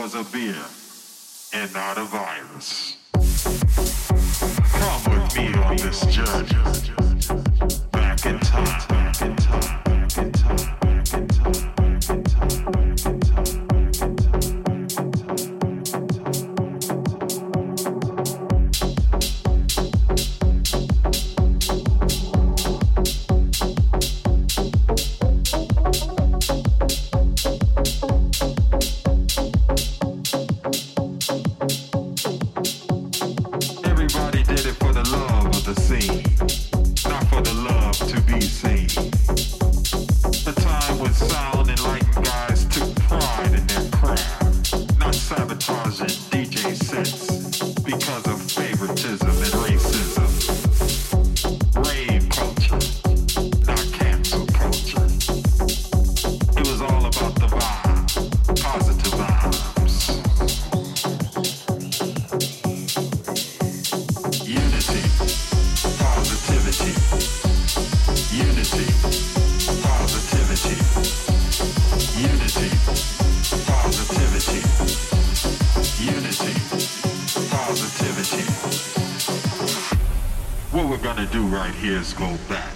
was a beer and not a vodka. right here is go back.